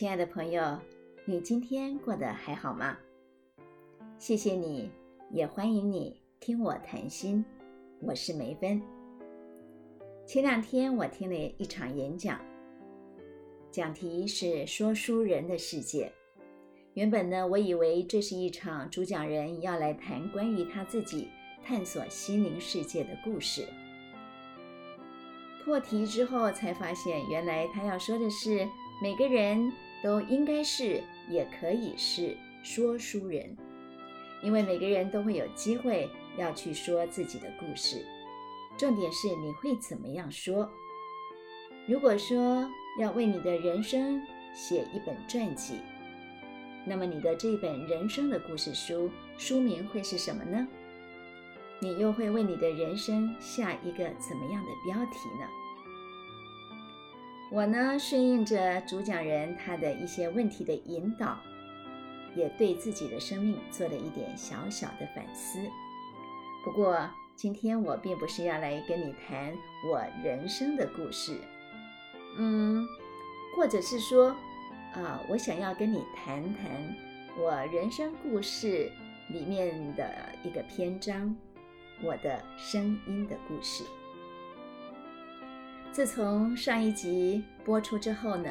亲爱的朋友，你今天过得还好吗？谢谢你，也欢迎你听我谈心。我是梅芬。前两天我听了一场演讲，讲题是“说书人的世界”。原本呢，我以为这是一场主讲人要来谈关于他自己探索心灵世界的故事。破题之后才发现，原来他要说的是，每个人都应该是，也可以是说书人，因为每个人都会有机会要去说自己的故事。重点是你会怎么样说？如果说要为你的人生写一本传记，那么你的这本人生的故事书书名会是什么呢？你又会为你的人生下一个怎么样的标题呢？我呢，顺应着主讲人他的一些问题的引导，也对自己的生命做了一点小小的反思。不过今天我并不是要来跟你谈我人生的故事，嗯，或者是说，啊，我想要跟你谈谈我人生故事里面的一个篇章。我的声音的故事。自从上一集播出之后呢，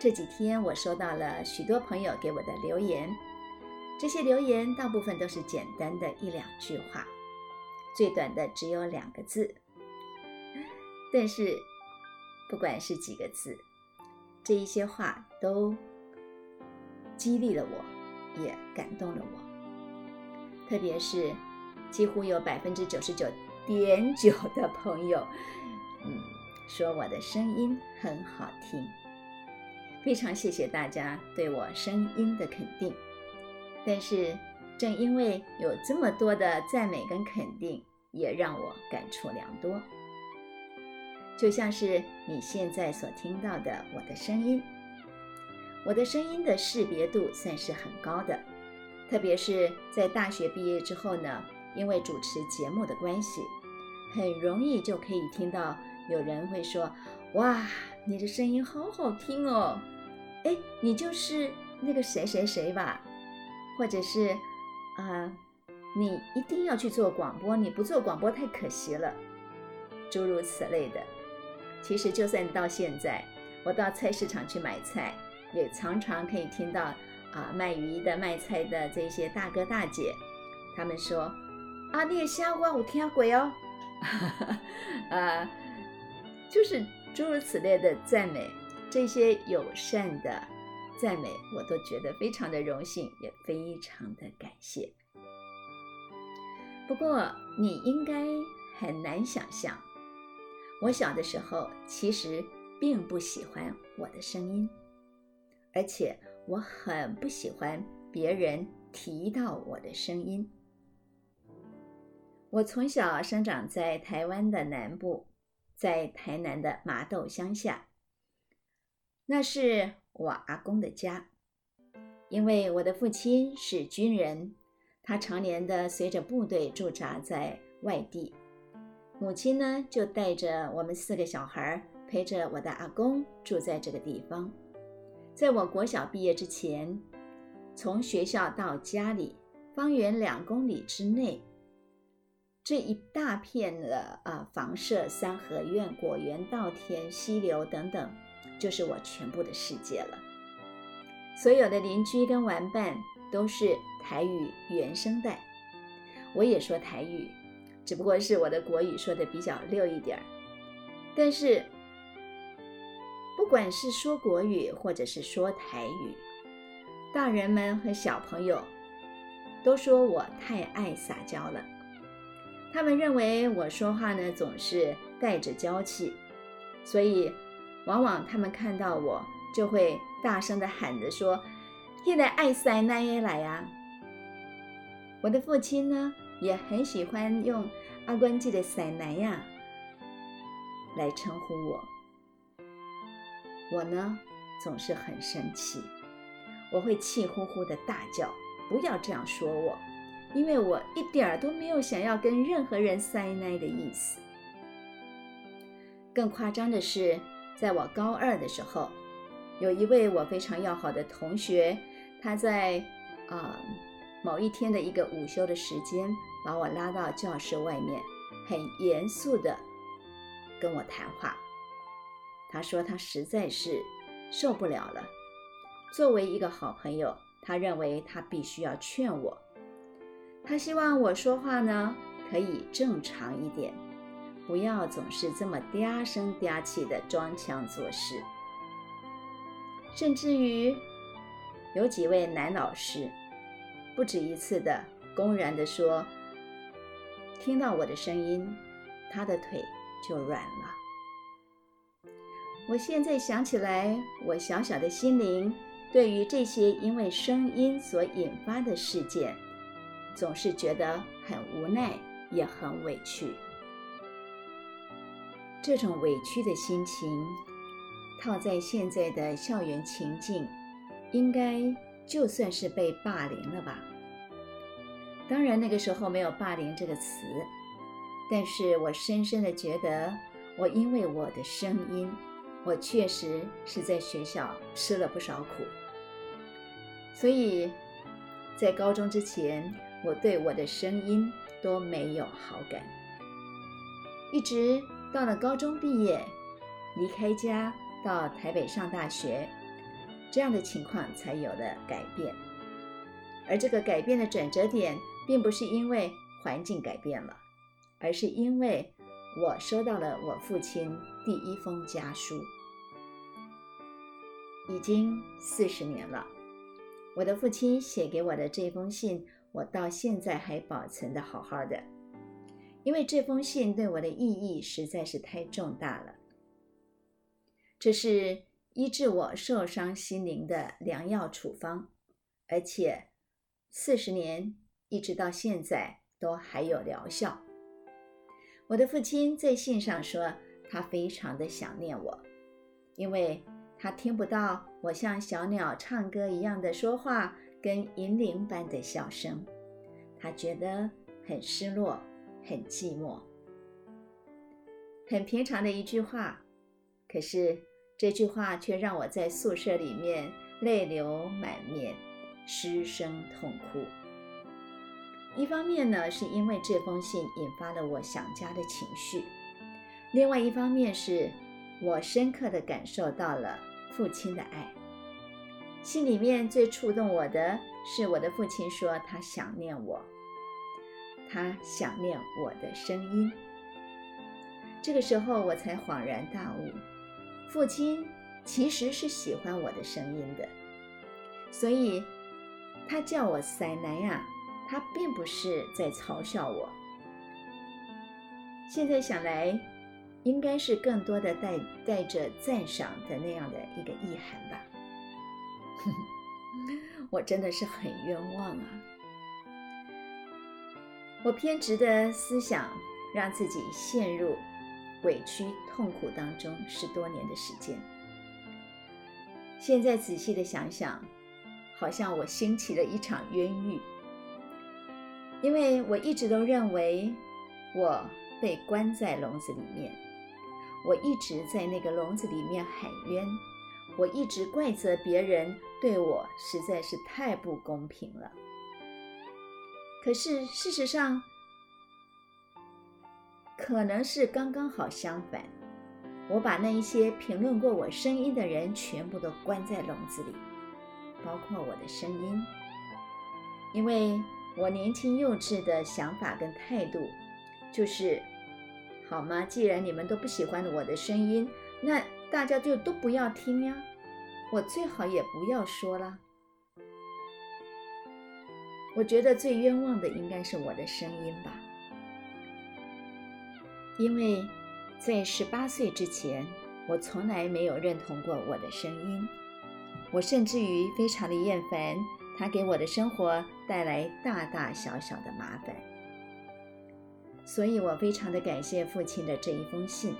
这几天我收到了许多朋友给我的留言，这些留言大部分都是简单的一两句话，最短的只有两个字。但是不管是几个字，这一些话都激励了我，也感动了我，特别是。几乎有百分之九十九点九的朋友，嗯，说我的声音很好听，非常谢谢大家对我声音的肯定。但是正因为有这么多的赞美跟肯定，也让我感触良多。就像是你现在所听到的我的声音，我的声音的识别度算是很高的，特别是在大学毕业之后呢。因为主持节目的关系，很容易就可以听到有人会说：“哇，你的声音好好听哦！”哎，你就是那个谁谁谁吧？或者是啊，你一定要去做广播，你不做广播太可惜了，诸如此类的。其实，就算到现在，我到菜市场去买菜，也常常可以听到啊，卖鱼的、卖菜的这些大哥大姐，他们说。啊，你的声我有听过哦，啊，就是诸如此类的赞美，这些友善的赞美，我都觉得非常的荣幸，也非常的感谢。不过，你应该很难想象，我小的时候其实并不喜欢我的声音，而且我很不喜欢别人提到我的声音。我从小生长在台湾的南部，在台南的麻豆乡下，那是我阿公的家。因为我的父亲是军人，他常年的随着部队驻扎在外地，母亲呢就带着我们四个小孩陪着我的阿公住在这个地方。在我国小毕业之前，从学校到家里，方圆两公里之内。这一大片的啊，房舍、三合院、果园、稻田、溪流等等，就是我全部的世界了。所有的邻居跟玩伴都是台语原声带，我也说台语，只不过是我的国语说的比较溜一点儿。但是，不管是说国语或者是说台语，大人们和小朋友都说我太爱撒娇了。他们认为我说话呢总是带着娇气，所以往往他们看到我就会大声的喊着说：“现在爱塞奈耶来呀！”我的父亲呢也很喜欢用阿关记的塞奈呀来称呼我。我呢总是很生气，我会气呼呼的大叫：“不要这样说我！”因为我一点儿都没有想要跟任何人塞奶的意思。更夸张的是，在我高二的时候，有一位我非常要好的同学，他在啊某一天的一个午休的时间，把我拉到教室外面，很严肃的跟我谈话。他说他实在是受不了了。作为一个好朋友，他认为他必须要劝我。他希望我说话呢可以正常一点，不要总是这么嗲声嗲气的装腔作势。甚至于有几位男老师不止一次的公然的说，听到我的声音，他的腿就软了。我现在想起来，我小小的心灵对于这些因为声音所引发的事件，总是觉得很无奈，也很委屈。这种委屈的心情。套在现在的校园情境，应该就算是被霸凌了吧？当然那个时候没有“霸凌”这个词，但是我深深的觉得，我因为我的声音，我确实是在学校吃了不少苦。所以，在高中之前，我对我的声音都没有好感，一直到了高中毕业，离开家。到台北上大学，这样的情况才有了改变。而这个改变的转折点，并不是因为环境改变了，而是因为我收到了我父亲第一封家书。已经四十年了，我的父亲写给我的这封信，我到现在还保存的好好的，因为这封信对我的意义实在是太重大了。这是医治我受伤心灵的良药处方，而且四十年一直到现在都还有疗效。我的父亲在信上说，他非常的想念我，因为他听不到我像小鸟唱歌一样的说话跟银铃般的笑声，他觉得很失落，很寂寞。很平常的一句话，可是。这句话却让我在宿舍里面泪流满面，失声痛哭。一方面呢，是因为这封信引发了我想家的情绪；另外一方面是我深刻的感受到了父亲的爱。心里面最触动我的是我的父亲说他想念我，他想念我的声音。这个时候我才恍然大悟。父亲其实是喜欢我的声音的，所以他叫我塞南呀，他并不是在嘲笑我。现在想来，应该是更多的带带着赞赏的那样的一个意涵吧。我真的是很冤枉啊！我偏执的思想让自己陷入。委屈痛苦当中十多年的时间，现在仔细的想想，好像我兴起了一场冤狱，因为我一直都认为我被关在笼子里面，我一直在那个笼子里面喊冤，我一直怪责别人对我实在是太不公平了。可是事实上，可能是刚刚好相反，我把那一些评论过我声音的人全部都关在笼子里，包括我的声音，因为我年轻幼稚的想法跟态度，就是，好吗？既然你们都不喜欢我的声音，那大家就都不要听呀，我最好也不要说了。我觉得最冤枉的应该是我的声音吧。因为，在十八岁之前，我从来没有认同过我的声音，我甚至于非常的厌烦它给我的生活带来大大小小的麻烦。所以我非常的感谢父亲的这一封信，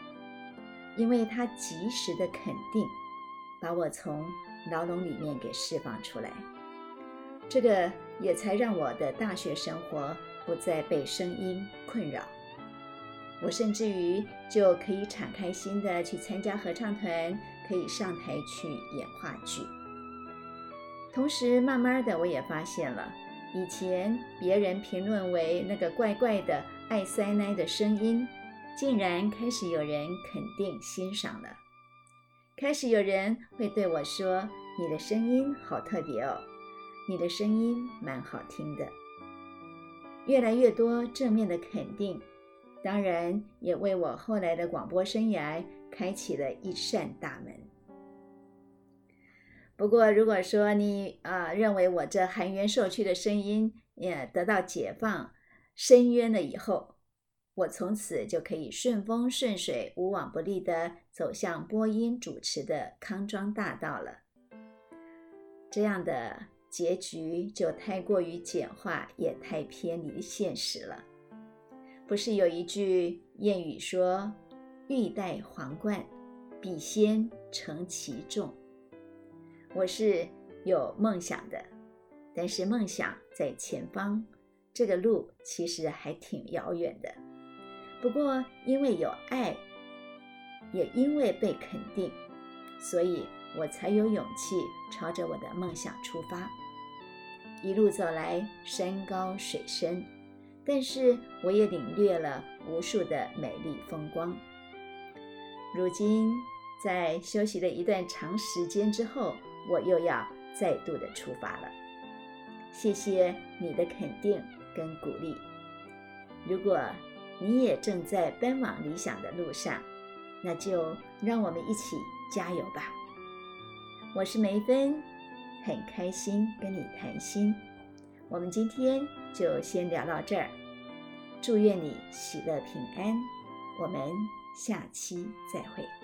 因为他及时的肯定，把我从牢笼里面给释放出来，这个也才让我的大学生活不再被声音困扰。我甚至于就可以敞开心的去参加合唱团，可以上台去演话剧。同时，慢慢的我也发现了，以前别人评论为那个怪怪的爱塞奶的声音，竟然开始有人肯定欣赏了。开始有人会对我说：“你的声音好特别哦，你的声音蛮好听的。”越来越多正面的肯定，当然也为我后来的广播生涯开启了一扇大门。不过，如果说你啊认为我这含冤受屈的声音也得到解放、伸冤了以后，我从此就可以顺风顺水、无往不利的走向播音主持的康庄大道了，这样的结局就太过于简化，也太偏离现实了。不是有一句谚语说：“欲戴皇冠，必先承其重。”我是有梦想的，但是梦想在前方，这个路其实还挺遥远的。不过因为有爱，也因为被肯定，所以我才有勇气朝着我的梦想出发。一路走来，山高水深，但是我也领略了无数的美丽风光。如今在休息了一段长时间之后。我又要再度的出发了，谢谢你的肯定跟鼓励。如果你也正在奔往理想的路上，那就让我们一起加油吧。我是梅芬，很开心跟你谈心。我们今天就先聊到这儿，祝愿你喜乐平安。我们下期再会。